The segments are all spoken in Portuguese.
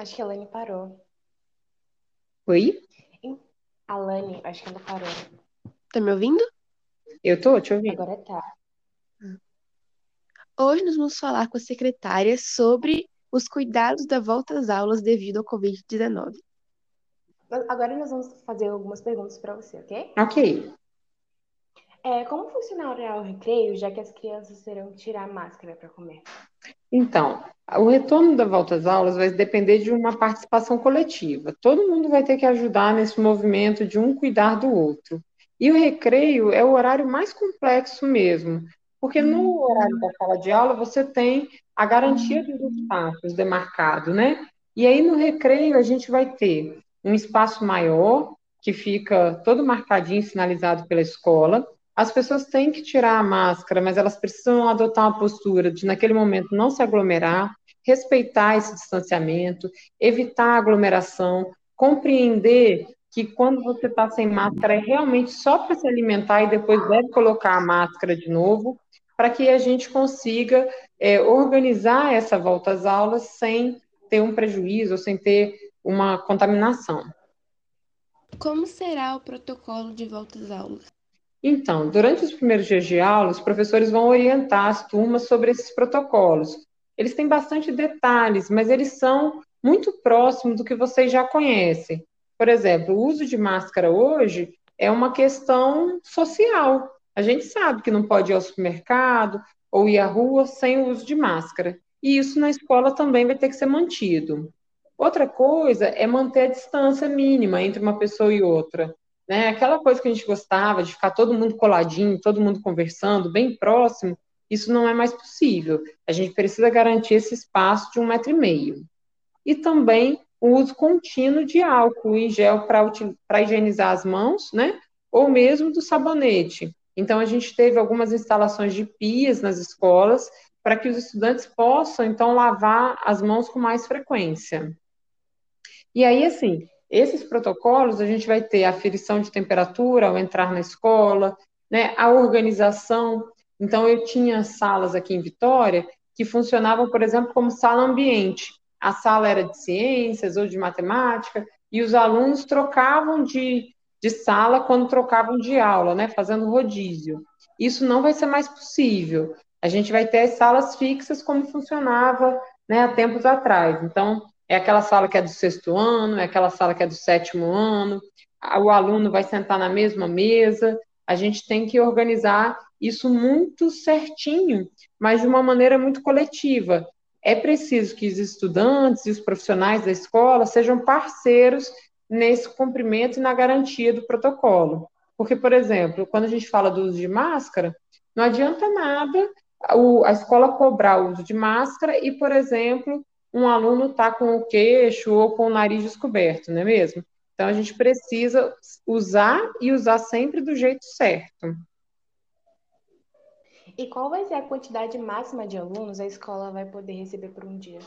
Acho que a Lani parou. Oi? A Lani, acho que ela parou. Tá me ouvindo? Eu tô te ouvindo. Agora tá. Hoje nós vamos falar com a secretária sobre os cuidados da volta às aulas devido ao Covid-19. Agora nós vamos fazer algumas perguntas para você, ok? Ok. É, como funcionará o recreio, já que as crianças terão que tirar a máscara para comer? Então, o retorno da volta às aulas vai depender de uma participação coletiva. Todo mundo vai ter que ajudar nesse movimento de um cuidar do outro. E o recreio é o horário mais complexo mesmo, porque no horário da sala de aula você tem a garantia dos espaços demarcados, né? E aí no recreio a gente vai ter um espaço maior, que fica todo marcadinho, sinalizado pela escola. As pessoas têm que tirar a máscara, mas elas precisam adotar uma postura de, naquele momento, não se aglomerar, respeitar esse distanciamento, evitar aglomeração, compreender que quando você está sem máscara é realmente só para se alimentar e depois deve colocar a máscara de novo, para que a gente consiga é, organizar essa volta às aulas sem ter um prejuízo, sem ter uma contaminação. Como será o protocolo de volta às aulas? Então, durante os primeiros dias de aula, os professores vão orientar as turmas sobre esses protocolos. Eles têm bastante detalhes, mas eles são muito próximos do que vocês já conhecem. Por exemplo, o uso de máscara hoje é uma questão social. A gente sabe que não pode ir ao supermercado ou ir à rua sem o uso de máscara. E isso na escola também vai ter que ser mantido. Outra coisa é manter a distância mínima entre uma pessoa e outra. Né? Aquela coisa que a gente gostava de ficar todo mundo coladinho, todo mundo conversando, bem próximo, isso não é mais possível. A gente precisa garantir esse espaço de um metro e meio. E também o uso contínuo de álcool em gel para higienizar as mãos, né? Ou mesmo do sabonete. Então, a gente teve algumas instalações de pias nas escolas para que os estudantes possam, então, lavar as mãos com mais frequência. E aí, assim, esses protocolos, a gente vai ter a aferição de temperatura ao entrar na escola, né, a organização. Então, eu tinha salas aqui em Vitória que funcionavam, por exemplo, como sala ambiente. A sala era de ciências ou de matemática, e os alunos trocavam de, de sala quando trocavam de aula, né, fazendo rodízio. Isso não vai ser mais possível. A gente vai ter as salas fixas como funcionava né, há tempos atrás. Então, é aquela sala que é do sexto ano, é aquela sala que é do sétimo ano, o aluno vai sentar na mesma mesa, a gente tem que organizar isso muito certinho, mas de uma maneira muito coletiva. É preciso que os estudantes e os profissionais da escola sejam parceiros nesse cumprimento e na garantia do protocolo. Porque, por exemplo, quando a gente fala do uso de máscara, não adianta nada a escola cobrar o uso de máscara e, por exemplo, um aluno está com o queixo ou com o nariz descoberto, não é mesmo? Então a gente precisa usar e usar sempre do jeito certo. E qual vai ser a quantidade máxima de alunos a escola vai poder receber por um dia?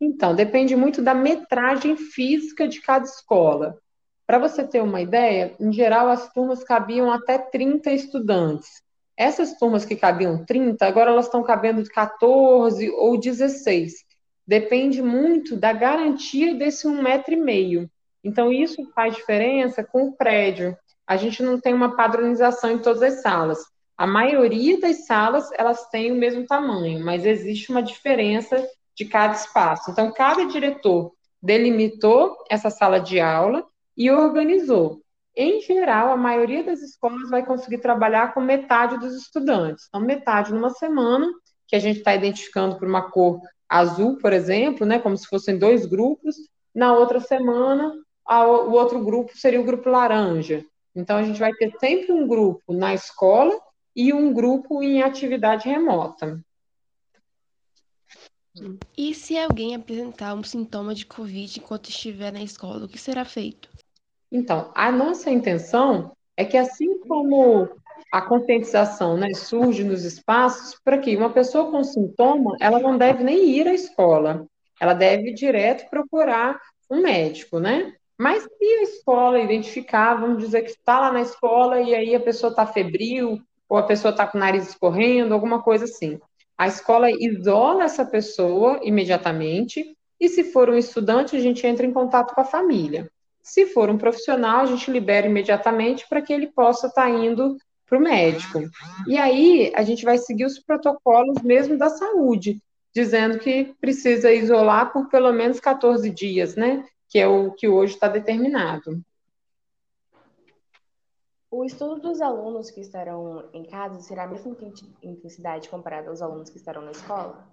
Então, depende muito da metragem física de cada escola. Para você ter uma ideia, em geral as turmas cabiam até 30 estudantes. Essas turmas que cabiam 30, agora elas estão cabendo de 14 ou 16 depende muito da garantia desse um metro e meio. Então, isso faz diferença com o prédio. A gente não tem uma padronização em todas as salas. A maioria das salas, elas têm o mesmo tamanho, mas existe uma diferença de cada espaço. Então, cada diretor delimitou essa sala de aula e organizou. Em geral, a maioria das escolas vai conseguir trabalhar com metade dos estudantes. Então, metade numa semana, que a gente está identificando por uma cor azul, por exemplo, né, como se fossem dois grupos. Na outra semana, a, o outro grupo seria o grupo laranja. Então, a gente vai ter sempre um grupo na escola e um grupo em atividade remota. E se alguém apresentar um sintoma de Covid enquanto estiver na escola, o que será feito? Então, a nossa intenção é que, assim como a conscientização né, surge nos espaços para que uma pessoa com sintoma, ela não deve nem ir à escola, ela deve direto procurar um médico, né? Mas se a escola identificar, vamos dizer que está lá na escola e aí a pessoa está febril, ou a pessoa está com o nariz escorrendo, alguma coisa assim. A escola isola essa pessoa imediatamente e se for um estudante, a gente entra em contato com a família. Se for um profissional, a gente libera imediatamente para que ele possa estar tá indo para o médico. E aí a gente vai seguir os protocolos mesmo da saúde, dizendo que precisa isolar por pelo menos 14 dias, né? Que é o que hoje está determinado. O estudo dos alunos que estarão em casa será a mesma intensidade comparada aos alunos que estarão na escola?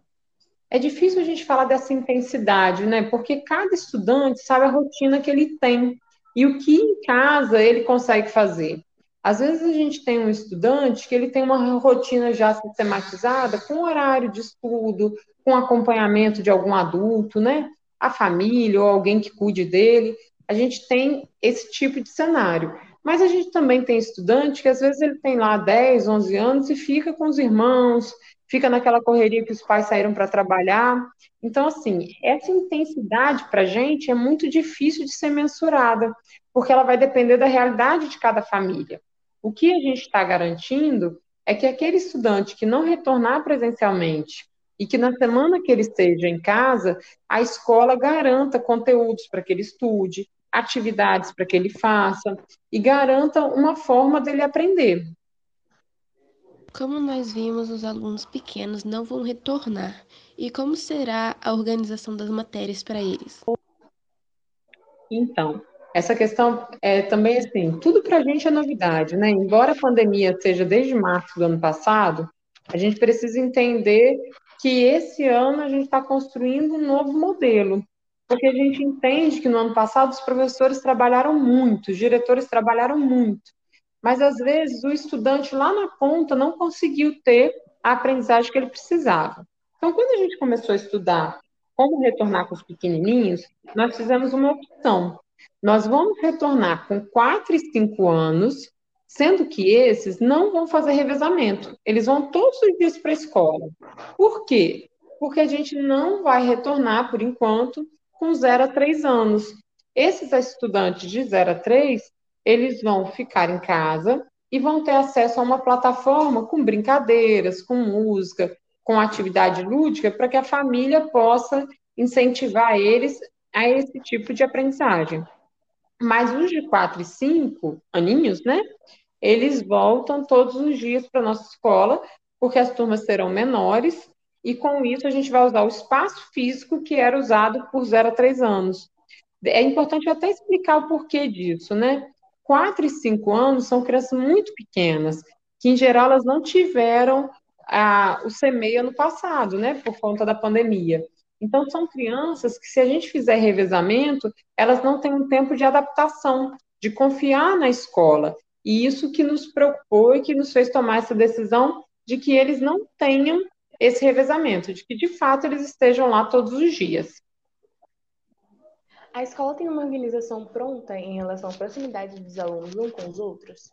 É difícil a gente falar dessa intensidade, né? Porque cada estudante sabe a rotina que ele tem e o que em casa ele consegue fazer. Às vezes a gente tem um estudante que ele tem uma rotina já sistematizada, com horário de estudo, com acompanhamento de algum adulto, né? A família ou alguém que cuide dele. A gente tem esse tipo de cenário. Mas a gente também tem estudante que às vezes ele tem lá 10, 11 anos e fica com os irmãos, fica naquela correria que os pais saíram para trabalhar. Então, assim, essa intensidade para a gente é muito difícil de ser mensurada, porque ela vai depender da realidade de cada família. O que a gente está garantindo é que aquele estudante que não retornar presencialmente e que na semana que ele esteja em casa, a escola garanta conteúdos para que ele estude, atividades para que ele faça e garanta uma forma dele aprender. Como nós vimos, os alunos pequenos não vão retornar. E como será a organização das matérias para eles? Então, essa questão é também assim, tudo para a gente é novidade, né? Embora a pandemia seja desde março do ano passado, a gente precisa entender que esse ano a gente está construindo um novo modelo, porque a gente entende que no ano passado os professores trabalharam muito, os diretores trabalharam muito, mas às vezes o estudante lá na ponta não conseguiu ter a aprendizagem que ele precisava. Então, quando a gente começou a estudar como retornar com os pequenininhos, nós fizemos uma opção. Nós vamos retornar com 4 e 5 anos, sendo que esses não vão fazer revezamento. Eles vão todos os dias para a escola. Por quê? Porque a gente não vai retornar, por enquanto, com 0 a 3 anos. Esses estudantes de 0 a 3, eles vão ficar em casa e vão ter acesso a uma plataforma com brincadeiras, com música, com atividade lúdica, para que a família possa incentivar eles a esse tipo de aprendizagem. Mas os de 4 e 5 aninhos, né? Eles voltam todos os dias para a nossa escola, porque as turmas serão menores e com isso a gente vai usar o espaço físico que era usado por 0 a 3 anos. É importante até explicar o porquê disso, né? 4 e 5 anos são crianças muito pequenas, que em geral elas não tiveram a, o CMEI ano passado, né, por conta da pandemia. Então, são crianças que, se a gente fizer revezamento, elas não têm um tempo de adaptação, de confiar na escola. E isso que nos preocupou e que nos fez tomar essa decisão de que eles não tenham esse revezamento, de que de fato eles estejam lá todos os dias. A escola tem uma organização pronta em relação à proximidade dos alunos uns com os outros?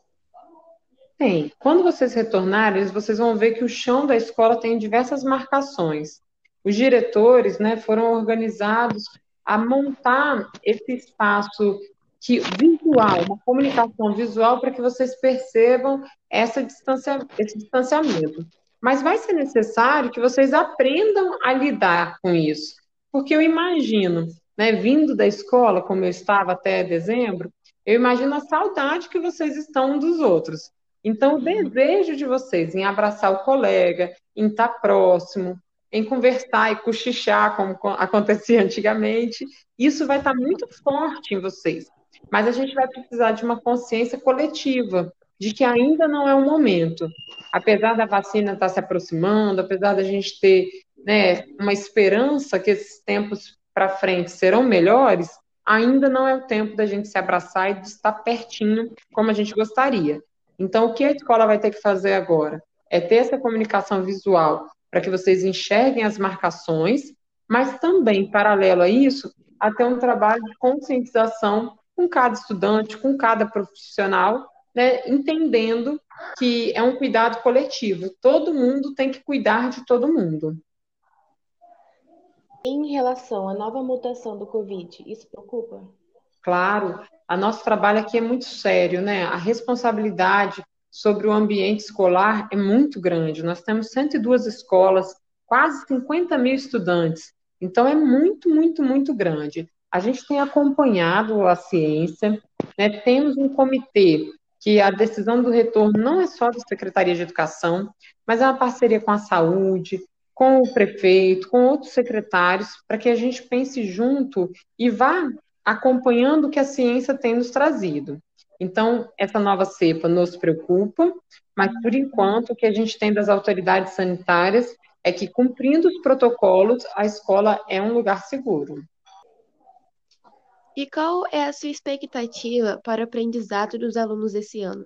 Tem. Quando vocês retornarem, vocês vão ver que o chão da escola tem diversas marcações. Os diretores né, foram organizados a montar esse espaço que, visual, uma comunicação visual para que vocês percebam essa distancia, esse distanciamento. Mas vai ser necessário que vocês aprendam a lidar com isso. Porque eu imagino, né, vindo da escola, como eu estava até dezembro, eu imagino a saudade que vocês estão dos outros. Então, o desejo de vocês em abraçar o colega, em estar próximo, em conversar e cochichar, como acontecia antigamente, isso vai estar muito forte em vocês. Mas a gente vai precisar de uma consciência coletiva, de que ainda não é o momento. Apesar da vacina estar se aproximando, apesar da gente ter né, uma esperança que esses tempos para frente serão melhores, ainda não é o tempo da gente se abraçar e de estar pertinho como a gente gostaria. Então, o que a escola vai ter que fazer agora? É ter essa comunicação visual para que vocês enxerguem as marcações, mas também, paralelo a isso, a ter um trabalho de conscientização com cada estudante, com cada profissional, né, entendendo que é um cuidado coletivo. Todo mundo tem que cuidar de todo mundo. Em relação à nova mutação do Covid, isso preocupa? Claro, a nosso trabalho aqui é muito sério, né? A responsabilidade sobre o ambiente escolar é muito grande. Nós temos 102 escolas, quase 50 mil estudantes. Então, é muito, muito, muito grande. A gente tem acompanhado a ciência, né? temos um comitê que a decisão do retorno não é só da Secretaria de Educação, mas é uma parceria com a saúde, com o prefeito, com outros secretários, para que a gente pense junto e vá acompanhando o que a ciência tem nos trazido. Então, essa nova cepa nos preocupa, mas por enquanto o que a gente tem das autoridades sanitárias é que, cumprindo os protocolos, a escola é um lugar seguro. E qual é a sua expectativa para o aprendizado dos alunos esse ano?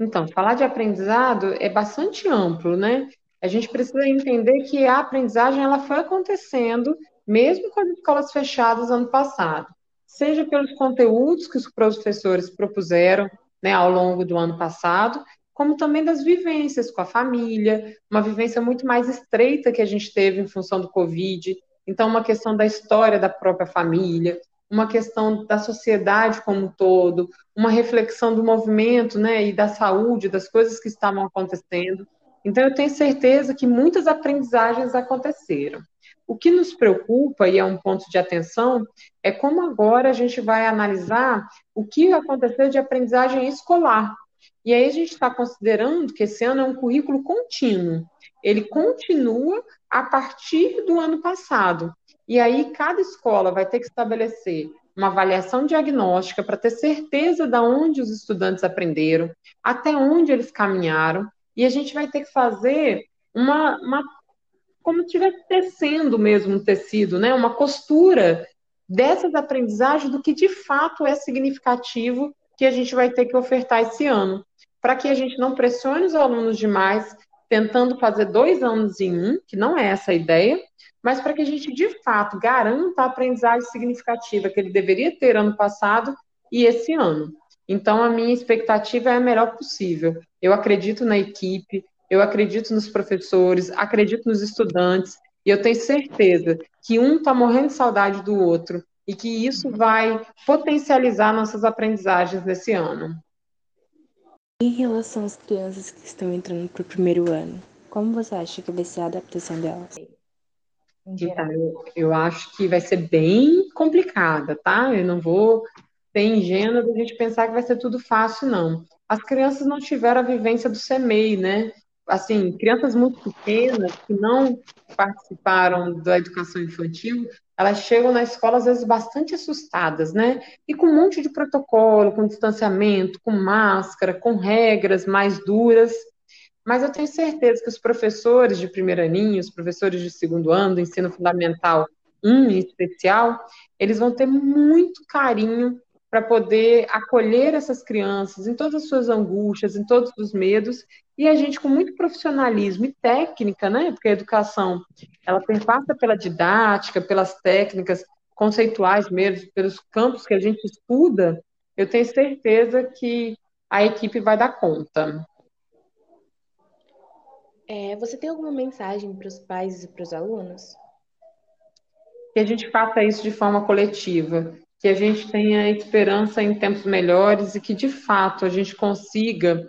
Então, falar de aprendizado é bastante amplo, né? A gente precisa entender que a aprendizagem ela foi acontecendo mesmo com as escolas fechadas ano passado, seja pelos conteúdos que os professores propuseram né, ao longo do ano passado, como também das vivências com a família, uma vivência muito mais estreita que a gente teve em função do Covid, então uma questão da história da própria família, uma questão da sociedade como um todo, uma reflexão do movimento, né, e da saúde, das coisas que estavam acontecendo. Então, eu tenho certeza que muitas aprendizagens aconteceram. O que nos preocupa, e é um ponto de atenção, é como agora a gente vai analisar o que aconteceu de aprendizagem escolar. E aí a gente está considerando que esse ano é um currículo contínuo. Ele continua a partir do ano passado. E aí cada escola vai ter que estabelecer uma avaliação diagnóstica para ter certeza de onde os estudantes aprenderam, até onde eles caminharam, e a gente vai ter que fazer uma, uma como se estivesse tecendo mesmo um tecido, né? Uma costura dessas aprendizagens do que de fato é significativo que a gente vai ter que ofertar esse ano, para que a gente não pressione os alunos demais, tentando fazer dois anos em um, que não é essa a ideia, mas para que a gente de fato garanta a aprendizagem significativa que ele deveria ter ano passado e esse ano. Então, a minha expectativa é a melhor possível. Eu acredito na equipe, eu acredito nos professores, acredito nos estudantes, e eu tenho certeza que um está morrendo de saudade do outro e que isso vai potencializar nossas aprendizagens nesse ano. Em relação às crianças que estão entrando para o primeiro ano, como você acha que vai ser a adaptação delas? Então, eu, eu acho que vai ser bem complicada, tá? Eu não vou ser ingênua da gente pensar que vai ser tudo fácil, não. As crianças não tiveram a vivência do CEMEI, né? Assim, crianças muito pequenas que não participaram da educação infantil, elas chegam na escola às vezes bastante assustadas, né? E com um monte de protocolo, com distanciamento, com máscara, com regras mais duras. Mas eu tenho certeza que os professores de primeiro aninho, os professores de segundo ano, do ensino fundamental 1 em especial, eles vão ter muito carinho para poder acolher essas crianças em todas as suas angústias, em todos os medos, e a gente com muito profissionalismo e técnica, né? Porque a educação, ela perpassa pela didática, pelas técnicas conceituais mesmo, pelos campos que a gente estuda, eu tenho certeza que a equipe vai dar conta. É, você tem alguma mensagem para os pais e para os alunos? Que a gente faça isso de forma coletiva, que a gente tenha esperança em tempos melhores e que, de fato, a gente consiga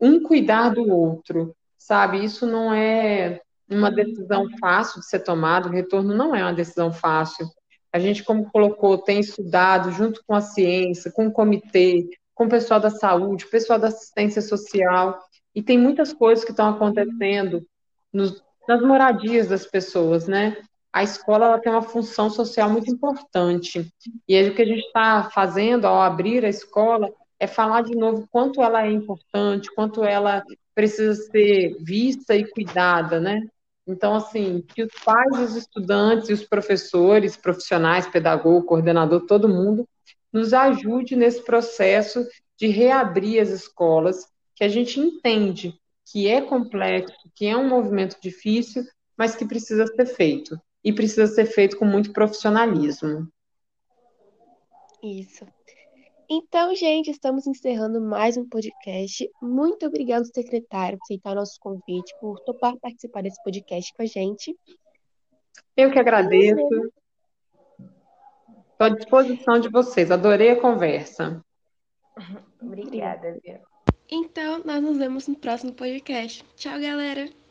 um cuidar do outro, sabe? Isso não é uma decisão fácil de ser tomada, o retorno não é uma decisão fácil. A gente, como colocou, tem estudado junto com a ciência, com o comitê, com o pessoal da saúde, pessoal da assistência social, e tem muitas coisas que estão acontecendo nos, nas moradias das pessoas, né? A escola ela tem uma função social muito importante. E aí, o que a gente está fazendo ao abrir a escola é falar de novo quanto ela é importante, quanto ela precisa ser vista e cuidada, né? Então, assim, que os pais, os estudantes os professores, profissionais, pedagogo, coordenador, todo mundo, nos ajude nesse processo de reabrir as escolas que a gente entende que é complexo, que é um movimento difícil, mas que precisa ser feito. E precisa ser feito com muito profissionalismo. Isso. Então, gente, estamos encerrando mais um podcast. Muito obrigado, secretário, por aceitar nosso convite, por topar participar desse podcast com a gente. Eu que agradeço. Estou à disposição de vocês. Adorei a conversa. Obrigada, Então, nós nos vemos no próximo podcast. Tchau, galera!